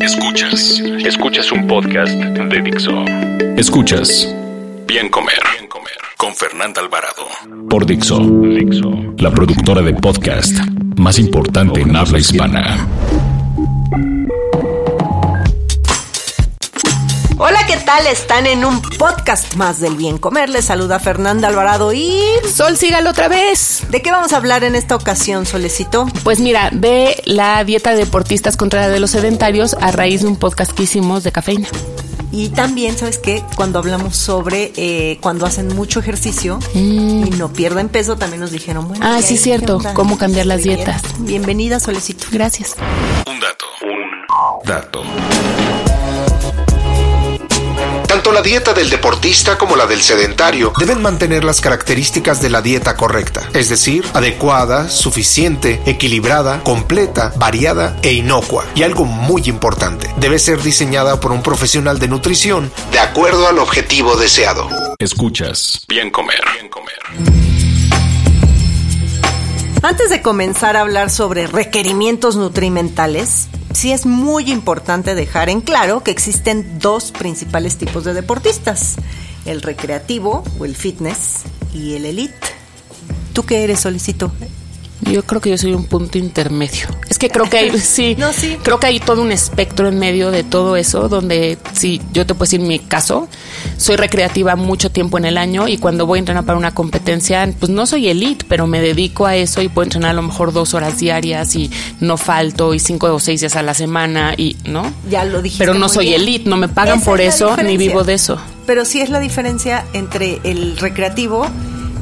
Escuchas, escuchas un podcast de Dixo. Escuchas Bien Comer, Bien Comer con Fernanda Alvarado por Dixo, Dixo, la productora de podcast más importante en habla hispana. Hola, ¿qué tal? Están en un podcast más del bien comer. Les saluda Fernanda Alvarado y... Sol, sígalo otra vez. ¿De qué vamos a hablar en esta ocasión, Solecito? Pues mira, ve la dieta de deportistas contra la de los sedentarios a raíz de un podcast que hicimos de cafeína. Y también, ¿sabes qué? Cuando hablamos sobre eh, cuando hacen mucho ejercicio y no pierden peso, también nos dijeron, bueno... Ah, ¿qué sí, hay? cierto. Cómo cambiar las dietas. Bienvenida, Solecito. Gracias. Un dato, un dato. Tanto la dieta del deportista como la del sedentario deben mantener las características de la dieta correcta, es decir, adecuada, suficiente, equilibrada, completa, variada e inocua. Y algo muy importante, debe ser diseñada por un profesional de nutrición de acuerdo al objetivo deseado. Escuchas Bien Comer, Bien Comer. Antes de comenzar a hablar sobre requerimientos nutrimentales, sí es muy importante dejar en claro que existen dos principales tipos de deportistas, el recreativo o el fitness y el elite. ¿Tú qué eres, Solicito? Yo creo que yo soy un punto intermedio. Que creo que hay, sí, No, sí. creo que hay todo un espectro en medio de todo eso, donde sí, yo te puedo decir mi caso, soy recreativa mucho tiempo en el año y cuando voy a entrenar para una competencia, pues no soy elite, pero me dedico a eso y puedo entrenar a lo mejor dos horas diarias y no falto y cinco o seis días a la semana y, ¿no? Ya lo dijiste Pero no soy bien. elite, no me pagan Esa por es eso ni vivo de eso. Pero sí es la diferencia entre el recreativo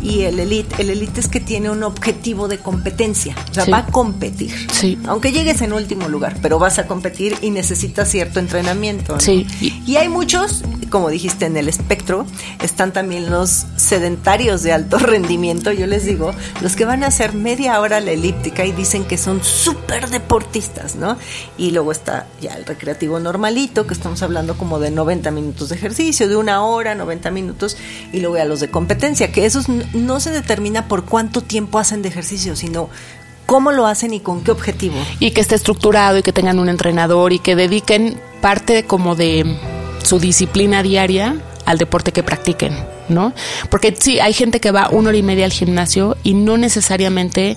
y el elite. El elite es que tiene un objetivo de competencia, o sea, Sí. va a competir. Sí. Aunque llegues en último lugar, pero vas a competir y necesitas cierto entrenamiento. ¿no? Sí. Y hay muchos, como dijiste en el espectro, están también los sedentarios de alto rendimiento, yo les digo, los que van a hacer media hora la elíptica y dicen que son súper deportistas, ¿no? Y luego está ya el recreativo normalito, que estamos hablando como de 90 minutos de ejercicio, de una hora, 90 minutos, y luego ya los de competencia, que esos no se determina por cuánto tiempo hacen de ejercicio, sino cómo lo hacen y con qué objetivo. y que esté estructurado y que tengan un entrenador y que dediquen parte como de su disciplina diaria al deporte que practiquen, ¿no? Porque sí, hay gente que va una hora y media al gimnasio y no necesariamente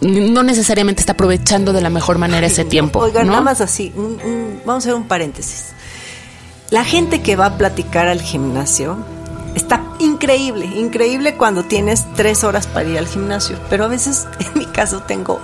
no necesariamente está aprovechando de la mejor manera ese tiempo. Oigan, ¿no? nada más así, un- un- vamos a hacer un paréntesis. La gente que va a platicar al gimnasio está increíble, increíble cuando tienes tres horas para ir al gimnasio, pero a veces, en mi caso, tengo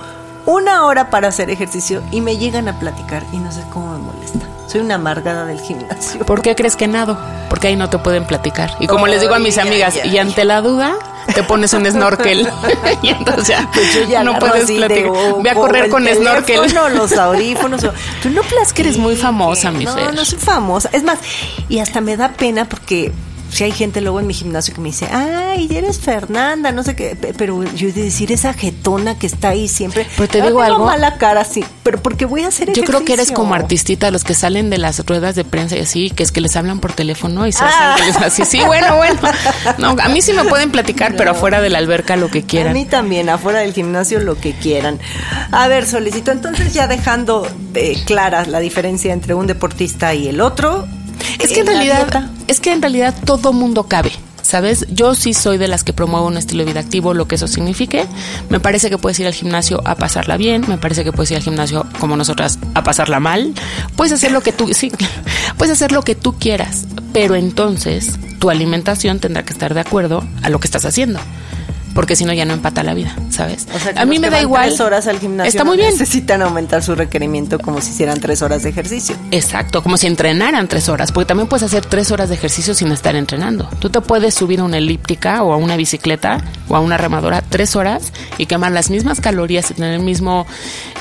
una hora para hacer ejercicio y me llegan a platicar y no sé cómo me molesta. Soy una amargada del gimnasio. ¿Por qué crees que nado? Porque ahí no te pueden platicar. Y como les digo a mis amigas, y ante la duda, te pones un snorkel. y entonces ya, Pues ya no puedes platicar. o- Voy a correr con snorkel. teléfono, los audífonos. Tú no platiques. que eres muy famosa, mi No, Fer. no soy famosa. Es más, y hasta me da pena porque si hay gente luego en mi gimnasio que me dice, ay, eres Fernanda, no sé qué, pe- pero yo he de decir esa jetona que está ahí siempre. Pero te Ah, digo algo. mala cara, sí, pero porque voy a hacer Yo creo que eres como artistita, los que salen de las ruedas de prensa y así, que es que les hablan por teléfono y se Ah. hacen les- así. Sí, bueno, bueno. No, a mí sí me pueden platicar, pero afuera de la alberca lo que A quieran. mí también, afuera del gimnasio, lo que quieran. A ver, Solicito, entonces ya dejando eh, clara la diferencia entre un deportista y el otro. Es que en realidad, es que en realidad todo mundo cabe. ¿Sabes? Yo sí soy de las que promuevo un estilo de vida activo, lo que eso signifique. Me parece que puedes ir al gimnasio a pasarla bien, me parece que puedes ir al gimnasio como nosotras a pasarla mal. Puedes hacer lo que tú, sí, puedes hacer lo que tú quieras, pero entonces tu alimentación tendrá que estar de acuerdo a lo que estás haciendo. Porque si no ya no empata la vida, ¿sabes? O sea, que a mí me da igual. Tres horas al gimnasio Está muy bien. Necesitan aumentar su requerimiento como si hicieran tres horas de ejercicio. Exacto, como si entrenaran tres horas, porque también puedes hacer tres horas de ejercicio sin estar entrenando. Tú te puedes subir a una elíptica o a una bicicleta o a una remadora tres horas y quemar las mismas calorías y tener el mismo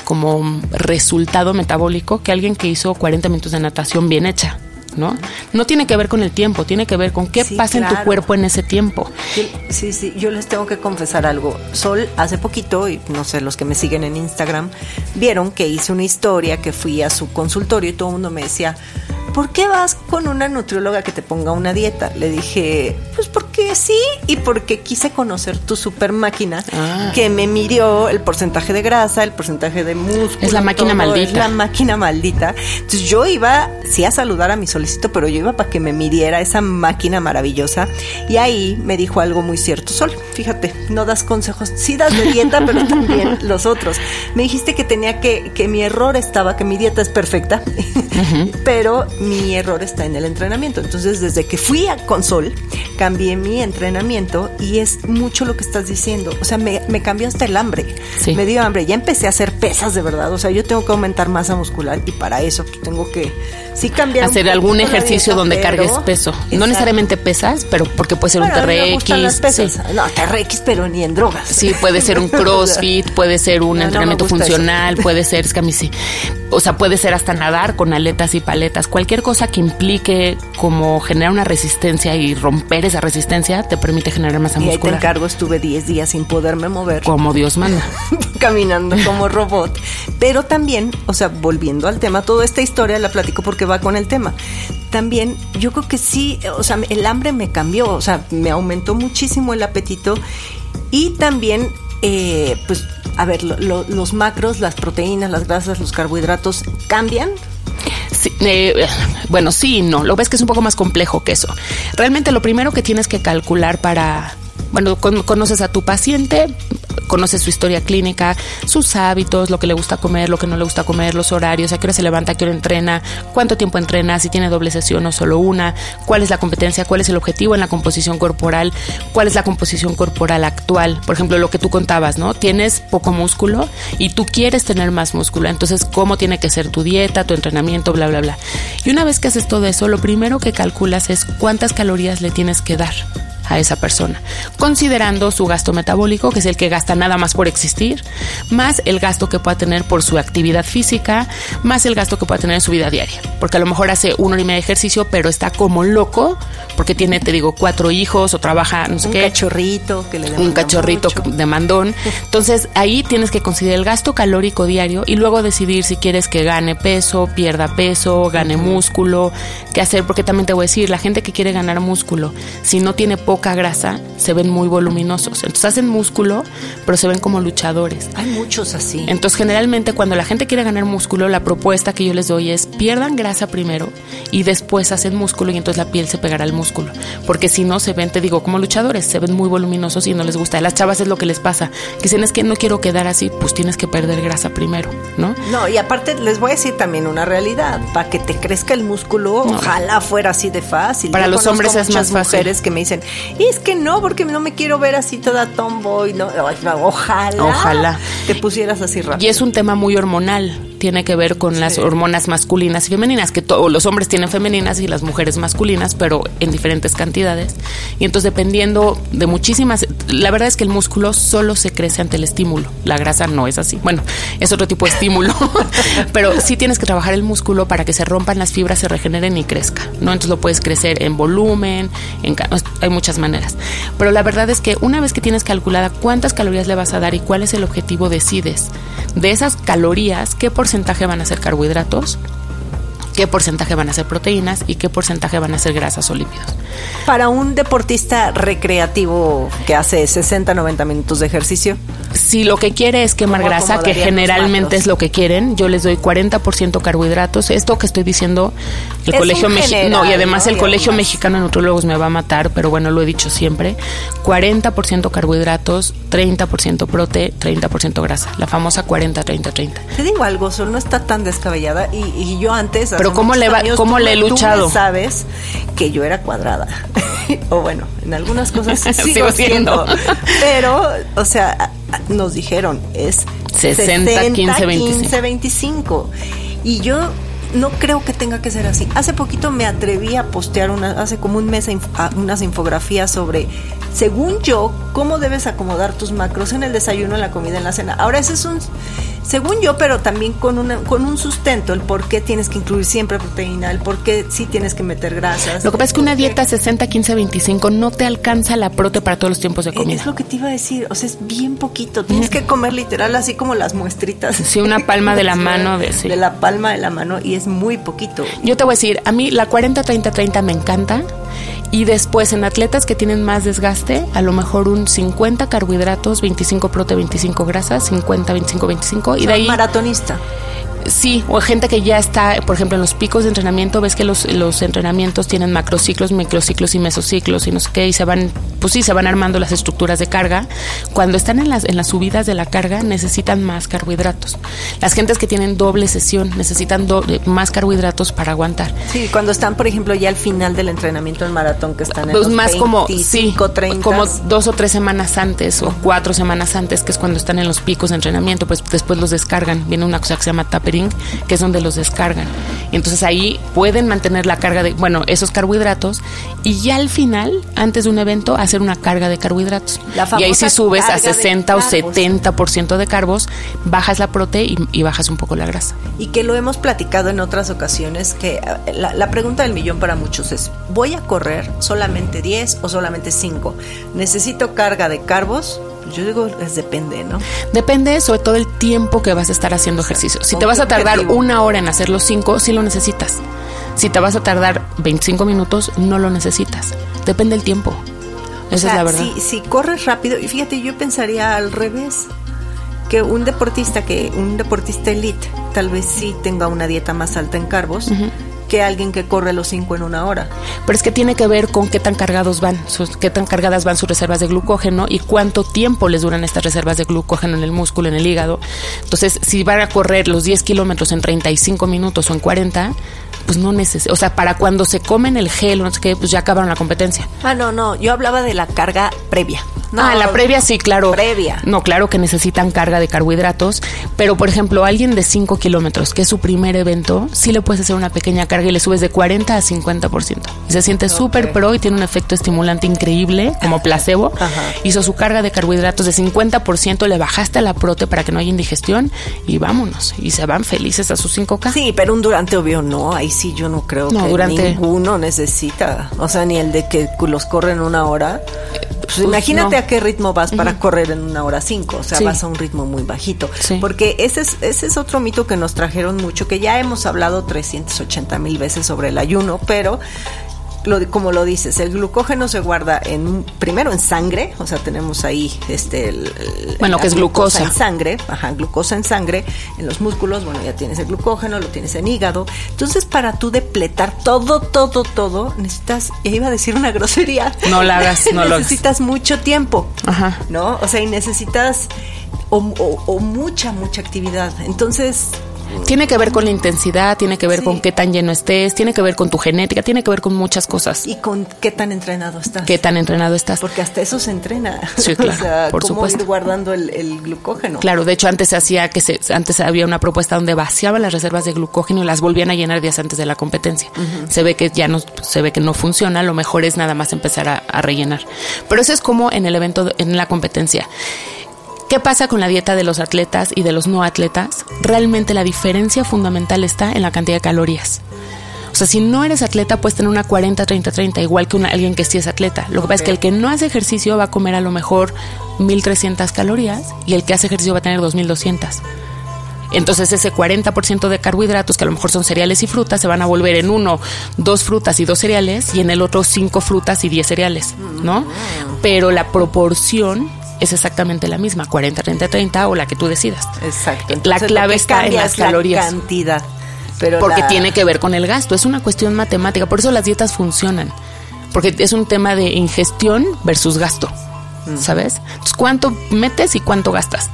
como resultado metabólico que alguien que hizo 40 minutos de natación bien hecha. ¿No? No tiene que ver con el tiempo, tiene que ver con qué Sí, pasa en tu cuerpo en ese tiempo. Sí, sí, yo les tengo que confesar algo. Sol, hace poquito, y no sé, los que me siguen en Instagram, vieron que hice una historia que fui a su consultorio y todo el mundo me decía, ¿por qué vas con una nutrióloga que te ponga una dieta? Le dije, pues porque sí y porque quise conocer tu super máquina Ah. que me midió el porcentaje de grasa, el porcentaje de músculo. Es la máquina todo, maldita. Es la máquina maldita. Entonces yo iba, sí a saludar a mi solicito, pero yo iba para que me midiera esa máquina maravillosa. Y ahí me dijo algo muy cierto. Sol, fíjate, no das consejos, sí das de dieta, pero también los otros. Me dijiste que tenía que, que mi error estaba, que mi dieta es perfecta, pero mi error está en el entrenamiento. Entonces, desde que fui a Consol, cambié mi entrenamiento y es mucho lo que estás diciendo. O sea, me, me cambió hasta el hambre. Sí. Me dio hambre. Ya empecé a hacer pesas de verdad. O sea, yo tengo que aumentar masa muscular y para eso tengo que sí cambiar. Hacer algún ejercicio dieta, donde cargues peso. No necesariamente pesas, pero porque puede ser Bueno, un me gustan las TRX. pesas. sí. No, TRX, pero ni en drogas. Sí, puede ser un crossfit, puede ser un No, no entrenamiento eso. funcional, puede ser, es que a mí sí. O sea, puede ser hasta nadar con aletas y paletas. Cualquier cosa que implique como generar una resistencia y romper esa resistencia te permite generar masa Y ahí te muscular. encargo, estuve 10 días sin poderme mover. Como Dios manda. caminando como robot. Pero también, o sea, volviendo al tema, toda esta historia la platico porque va con el tema. También yo creo que sí, o sea, el hambre me cambió, o sea, me aumentó muchísimo el apetito y también, eh, pues, a ver, lo- lo- los macros, las proteínas, las grasas, los carbohidratos cambian. Sí, eh, bueno, sí no. Lo ves que es un poco más complejo que eso. Realmente lo primero que tienes que calcular para, bueno, con- conoces a tu paciente, conoces su historia clínica, sus hábitos, lo que le gusta comer, lo que no le gusta comer, los horarios, a qué hora se levanta, a qué hora entrena, cuánto tiempo entrena, si tiene doble sesión o solo una, cuál es la competencia, cuál es el objetivo en la composición corporal, cuál es la composición corporal actual. Por ejemplo, lo que tú contabas, ¿no? Tienes poco músculo y tú quieres tener más músculo. Entonces, ¿cómo tiene que ser tu dieta, tu entrenamiento, bla, bla, bla? Y una vez que haces todo eso, lo primero que calculas es cuántas calorías le tienes que dar a esa persona, considerando su gasto metabólico, que es el que gasta nada más por existir, más el gasto que pueda tener por su actividad física, más el gasto que pueda tener en su vida diaria, porque a lo mejor hace una hora y media de ejercicio, pero está como loco, porque tiene, te digo, cuatro hijos o trabaja, no sé Un qué, cachorrito que le un cachorrito mucho. de mandón. Entonces ahí tienes que considerar el gasto calórico diario y luego decidir si quieres que gane peso, pierda peso, gane músculo, qué hacer, porque también te voy a decir, la gente que quiere ganar músculo, si no tiene poca grasa, se ven muy voluminosos. Entonces hacen músculo, pero se ven como luchadores. Hay muchos así. Entonces, generalmente cuando la gente quiere ganar músculo, la propuesta que yo les doy es pierdan grasa primero y después hacen músculo y entonces la piel se pegará al músculo. Porque si no, se ven, te digo, como luchadores, se ven muy voluminosos y no les gusta. A las chavas es lo que les pasa. Que dicen, es que no quiero quedar así, pues tienes que perder grasa primero, ¿no? No, y aparte les voy a decir también una realidad. Para que te crezca el músculo, ojalá fuera así de fácil. Para los hombres es más fácil. mujeres que me dicen, "Y es que no, porque no me quiero ver así toda tomboy. No, ojalá. Ojalá. Te pusieras así rápido. Y es un tema muy hormonal, tiene que ver con las hormonas masculinas y femeninas, que to- los hombres tienen femeninas y las mujeres masculinas, pero en diferentes cantidades. Y entonces dependiendo de muchísimas, la verdad es que el músculo solo se crece ante el estímulo, la grasa no es así. Bueno, es otro tipo de estímulo, pero sí tienes que trabajar el músculo para que se rompan las fibras, se regeneren y crezca, ¿no? Entonces lo puedes crecer en volumen, en hay muchas maneras. Pero la verdad es que una vez que tienes calculada cuántas calorías le vas a dar y cuál es el objetivo, decides de esas calorías qué porcentaje van a ser carbohidratos, qué porcentaje van a ser proteínas y qué porcentaje van a ser grasas o lípidos. Para un deportista recreativo que hace 60, 90 minutos de ejercicio, Si lo que quiere es quemar ¿Cómo grasa, que generalmente es lo que quieren, yo les doy 40% carbohidratos. Esto que estoy diciendo, el Es Colegio Mexicano, general, y además ¿no? el Colegio Mexicano de Nutrólogos me va a matar, pero bueno, lo he dicho siempre. 40% carbohidratos, 30% prote, 30% grasa. La famosa 40-30-30. Te digo algo, Sol no está tan descabellada y, y yo antes. Pero ¿cómo le va- años, cómo tú le he tú luchado? me sabes que yo era cuadrada. o bueno, en algunas cosas sigo, siendo. Pero, o sea, nos dijeron, es 60, 15, 25. 25. Y yo no creo que tenga que ser así. Hace poquito me atreví a postear, una, hace como un mes, unas infografías sobre, según yo, cómo debes acomodar tus macros en el desayuno, en la comida, en la cena. Ahora, ese es un según yo, pero también con, una, con un sustento, el por qué tienes que incluir siempre proteína, el por qué sí tienes que meter grasas. Lo que pasa es que una dieta 60, 15, 25 no te alcanza la prote para todos los tiempos de eh, comida. Es lo que te iba a decir, o sea, es bien poquito. Tienes que comer literal así como las muestritas. Sí, una palma de la mano. De, de la palma de la mano y es muy poquito. Yo te voy a decir, a mí la 40, 30, 30 me encanta. Y después en atletas que tienen más desgaste, a lo mejor un 50 carbohidratos, 25 prote, 25 grasas, 50, 25, 25. Y de ahí... Maratonista. Sí, o gente que ya está, por ejemplo, en los picos de entrenamiento, ves que los, los entrenamientos tienen macrociclos, microciclos y mesociclos y no sé qué, y se van, pues sí, se van armando las estructuras de carga. Cuando están en las, en las subidas de la carga, necesitan más carbohidratos. Las gentes que tienen doble sesión necesitan más carbohidratos para aguantar. Sí, cuando están, por ejemplo, ya al final del entrenamiento en maratón, que están en pues más como, sí, como dos o tres semanas antes o cuatro semanas antes, que es cuando están en los picos de entrenamiento, pues después los descargan. Viene una cosa que se llama taper que es donde los descargan. Y entonces ahí pueden mantener la carga de, bueno, esos carbohidratos y ya al final, antes de un evento, hacer una carga de carbohidratos. y ahí si subes a 60 o 70% de carbos, bajas la prote y, bajas un poco la grasa. Y que lo hemos platicado en otras ocasiones, que eh, la, la pregunta del millón para muchos es, ¿voy a correr solamente 10 o solamente 5? ¿Necesito carga de carbos? Yo digo, es depende, ¿no? Depende sobre todo el tiempo que vas a estar haciendo ejercicio. Si te vas a tardar una hora en hacer los cinco, sí lo necesitas. Si te vas a tardar 25 minutos, no lo necesitas. Depende del tiempo. Esa es la verdad. Si, si corres rápido, y fíjate, yo pensaría al revés que un deportista que un deportista elite tal vez sí tenga una dieta más alta en carbos que alguien que corre los 5 en una hora. Pero es que tiene que ver con qué tan cargados van, sus, qué tan cargadas van sus reservas de glucógeno y cuánto tiempo les duran estas reservas de glucógeno en el músculo, en el hígado. Entonces, si van a correr los 10 kilómetros en 35 minutos o en 40, pues no necesita, o sea, para cuando se comen el gel o no sé qué, pues ya acabaron la competencia. Ah, no, no, yo hablaba de la carga previa. No, ah, la previa sí, claro. Previa. No, claro que necesitan carga de carbohidratos, pero por ejemplo, alguien de 5 kilómetros, que es su primer evento, sí le puedes hacer una pequeña carga y le subes de 40 a 50%. Y se siente súper pro y tiene un efecto estimulante increíble, como placebo. Hizo su carga de carbohidratos de 50%, le bajaste a la prote para que no haya indigestión y vámonos. Y se van felices a sus 5K. Sí, pero un durante obvio no, ahí sí yo no creo que durante... ninguno necesita. O sea, ni el de que los corren una hora. Pues, pues imagínate a qué ritmo vas para correr en una hora cinco, o sea, vas a un ritmo muy bajito. Porque ese es, ese es otro mito que nos trajeron mucho, que ya hemos hablado 380 mil veces sobre el ayuno, pero como lo dices, el glucógeno se guarda en primero en sangre, o sea, tenemos ahí este el, bueno, que es glucosa. en sangre, ajá, glucosa en sangre, en los músculos, bueno, ya tienes el glucógeno, lo tienes en hígado. Entonces, para tú depletar todo todo todo, necesitas, ya iba a decir una grosería. No la hagas, no lo Necesitas mucho tiempo. Ajá. ¿No? O sea, y necesitas o mucha mucha actividad. Entonces, tiene que ver con la intensidad, tiene que ver con qué tan lleno estés, tiene que ver con tu genética, tiene que ver con muchas cosas. Y con qué tan entrenado estás. Qué tan entrenado estás. Porque hasta eso se entrena. Sí, claro. o sea, por cómo ir guardando el, glucógeno. Claro, de hecho antes se hacía que se, antes había una propuesta donde vaciaban las reservas de glucógeno y las volvían a llenar días antes de la competencia. Se ve que ya no, se ve que no funciona, lo mejor es nada más empezar a, a rellenar. Pero eso es como en el evento, en la competencia. ¿Qué pasa con la dieta de los atletas y de los no atletas? Realmente la diferencia fundamental está en la cantidad de calorías. O sea, si no eres atleta, puedes tener una 40, 30, 30, igual que una, alguien que sí es atleta. Lo que pasa es que el que no hace ejercicio va a comer a lo mejor 1300 calorías y el que hace ejercicio va a tener 2200. Entonces ese 40% de carbohidratos, que a lo mejor son cereales y frutas, se van a volver en uno, dos frutas y dos cereales, y en el otro cinco frutas y diez cereales, ¿no? Pero la proporción es exactamente la misma, 40, 30, 30 o la que tú decidas. Exacto. la clave está en las calorías. La cantidad. Pero porque tiene que ver con el gasto, es una cuestión matemática, por eso las dietas funcionan, porque es un tema de ingestión versus gasto, mm. ¿sabes? Entonces, ¿cuánto metes y cuánto gastas?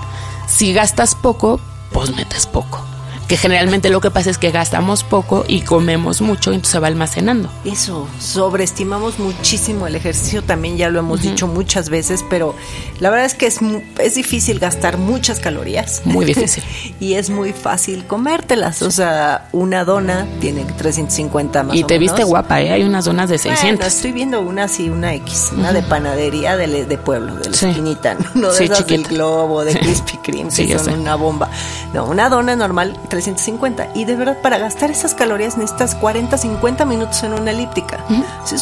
Si gastas poco, pues metes poco. Que generalmente lo que pasa es que gastamos poco y comemos mucho, entonces se va almacenando. Eso, sobreestimamos muchísimo el ejercicio, también ya lo hemos dicho muchas veces, pero la verdad es que es, es difícil gastar muchas calorías. Muy difícil. y es muy fácil comértelas, o sea, una dona tiene 350 más Y te viste guapa, ¿eh? Hay unas donas de 600. estoy viendo una así, una X, una de panadería de, de pueblo, de la esquinita, no de esas del globo, de Krispy Kreme, que son una bomba. No, una dona normal, 350. Y de verdad, para gastar esas calorías necesitas 40, 50 minutos en una elíptica.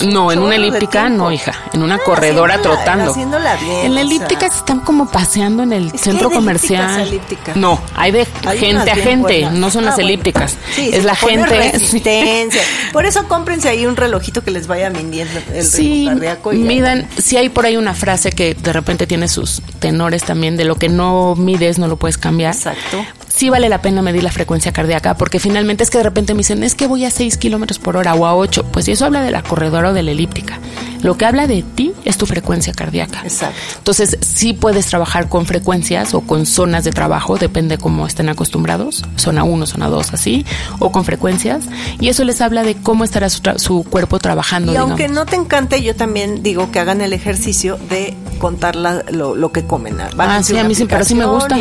no, en una elíptica no, hija. En una ah, corredora trotando. en la elíptica se están como paseando en el centro comercial. No, hay de gente a gente, no son las elípticas. es la gente. Resistencia. Por eso cómprense ahí un relojito que les vaya midiendo el sí, cardíaco. midan, si hay por ahí una frase que de repente tiene sus tenores también de lo que no mides no lo puedes cambiar. Exacto sí vale la pena medir la frecuencia cardíaca, porque finalmente es que de repente me dicen, es que voy a 6 kilómetros por hora o a 8. Pues eso habla de la corredora o de la elíptica. Lo que habla de ti es tu frecuencia cardíaca. Exacto. Entonces, sí puedes trabajar con frecuencias o con zonas de trabajo, depende cómo estén acostumbrados, zona 1, zona 2, así, o con frecuencias. Y eso les habla de cómo estará su, cuerpo trabajando. Y aunque no te encante, yo también digo que hagan el ejercicio de contar lo, que comen. Ah, sí, a mí sí, pero sí me gusta.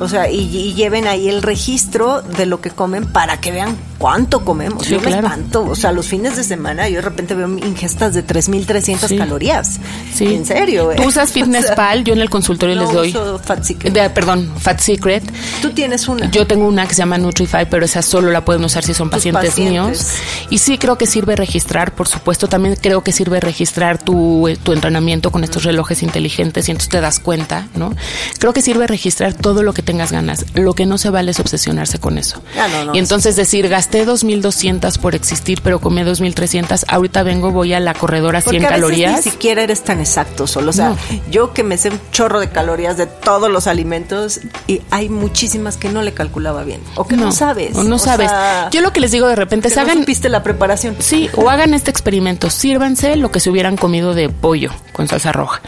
O sea, y lleven ahí el registro de lo que comen para que vean cuánto comemos. yo me espanto. O sea, los fines de semana yo de repente veo ingestas de 3.300 calorías. Sí. En serio. Tú usas Fitness Pal, yo en el consultorio les doy. Uso Fat Secret. perdón, Fat Secret. Tú tienes una. Yo tengo una que se llama Nutrify, pero esa solo la pueden usar si son pacientes, míos. Y sí creo que sirve registrar, por supuesto. También creo que sirve registrar tu, eh, tu entrenamiento con estos relojes inteligentes y entonces te das cuenta, ¿no? Creo que sirve registrar todo lo que tengas ganas. Lo que no se vale es obsesionarse con eso. Ah, y entonces decir, gasté 2.200 por existir, pero comí 2.300, ahorita vengo, voy a la corredora 100 calorías. Ni siquiera eres tan exacto solo. O sea, yo que me sé un chorro de calorías de todos los alimentos y hay muchísimas que no le calculaba bien. O que no, sabes. O no sabes. yo lo que les digo de repente es hagan. No la preparación. Sí, o hagan este experimento. Sírvanse lo que se hubieran comido de pollo con salsa roja.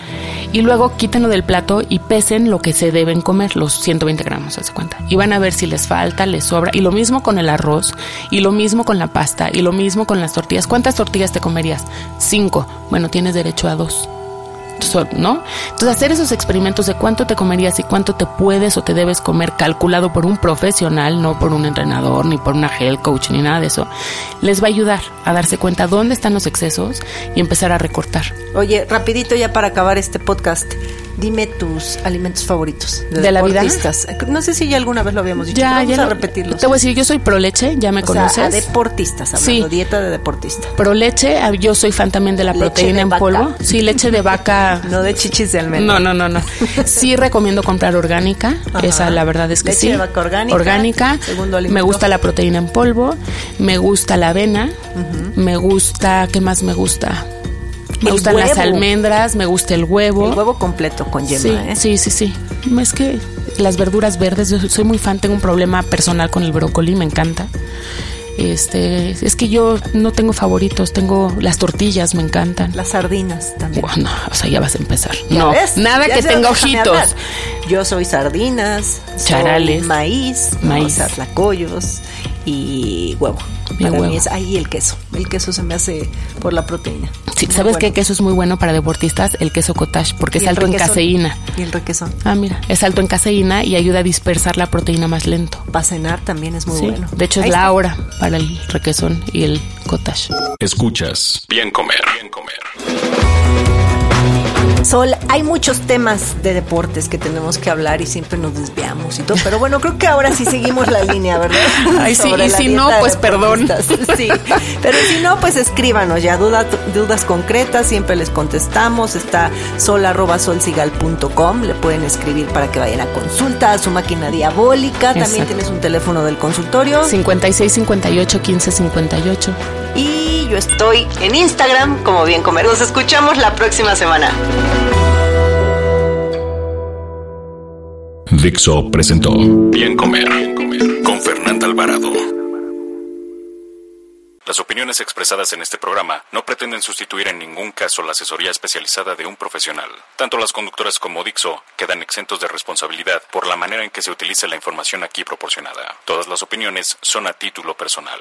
Y luego quítenlo del plato y pesen lo que se deben comer, los 120 gramos, hace cuenta. Y van a ver si les falta, les sobra. Y lo mismo con el arroz, y lo mismo con la pasta, y lo mismo con las tortillas. ¿Cuántas tortillas te comerías? Cinco. Bueno, tienes derecho a dos. ¿no? Entonces, hacer esos experimentos de cuánto te comerías y cuánto te puedes o te debes comer calculado por un profesional, no por un entrenador, ni por una health coach, ni nada de eso, les va a ayudar a darse cuenta dónde están los excesos y empezar a recortar. Oye, rapidito ya para acabar este podcast. Dime tus alimentos favoritos de, la vida. No sé si ya alguna vez lo habíamos dicho. Ya, vamos a repetirlos. Te voy a decir, yo soy pro leche, ya me conoces. Sea, deportistas, hablando, sí. dieta de deportista. Pro leche, yo soy fan también de la proteína en polvo. Sí, leche de vaca. no de chichis de almendra. No, no, no, no. Sí recomiendo comprar orgánica. Esa la verdad es que leche sí. De vaca orgánica. Orgánica. Me gusta la proteína en polvo. Me gusta la avena. Me gusta, ¿qué más me gusta? Me gustan las almendras, me gusta el huevo. El huevo completo con yema, ¿eh? Sí, sí, sí. Es que las verduras verdes, yo soy muy fan, tengo un problema personal con el brócoli, me encanta. Este, es que yo no tengo favoritos, tengo las tortillas, me encantan. Las sardinas también. Bueno, o sea, ya vas a empezar. No, nada que tenga ojitos. Yo soy sardinas, charales, maíz, maíz, tlacoyos y huevo. Para mí es ahí el queso. El queso se me hace por la proteína. Sí, ¿sabes qué queso es muy bueno para deportistas? El queso cottage, porque es alto en caseína. Y el requesón. Ah, mira, es alto en caseína y ayuda a dispersar la proteína más lento. Para cenar también es muy bueno. De hecho, es la hora para el requesón y el cottage. Escuchas. Bien comer. Bien comer. Sol, hay muchos temas de deportes que tenemos que hablar y siempre nos desviamos y todo, pero bueno, creo que ahora sí seguimos la línea, ¿verdad? Ay, sí, y si no, pues perdón. Sí, pero si no, pues escríbanos ya, dudas, dudas concretas, siempre les contestamos, está sol.solsigal.com, le pueden escribir para que vayan a consulta, a su máquina diabólica, también tienes un teléfono del consultorio. 56 58 15 58. Yo estoy en Instagram como Bien Comer. Nos escuchamos la próxima semana. Dixo presentó Bien Comer, con Fernanda Alvarado. Las opiniones opiniones expresadas en este programa no pretenden sustituir en ningún caso la asesoría especializada de un profesional. Tanto las conductoras como Dixo quedan exentos de responsabilidad por la manera en que se utilice la información aquí proporcionada. Todas las opiniones son a título personal.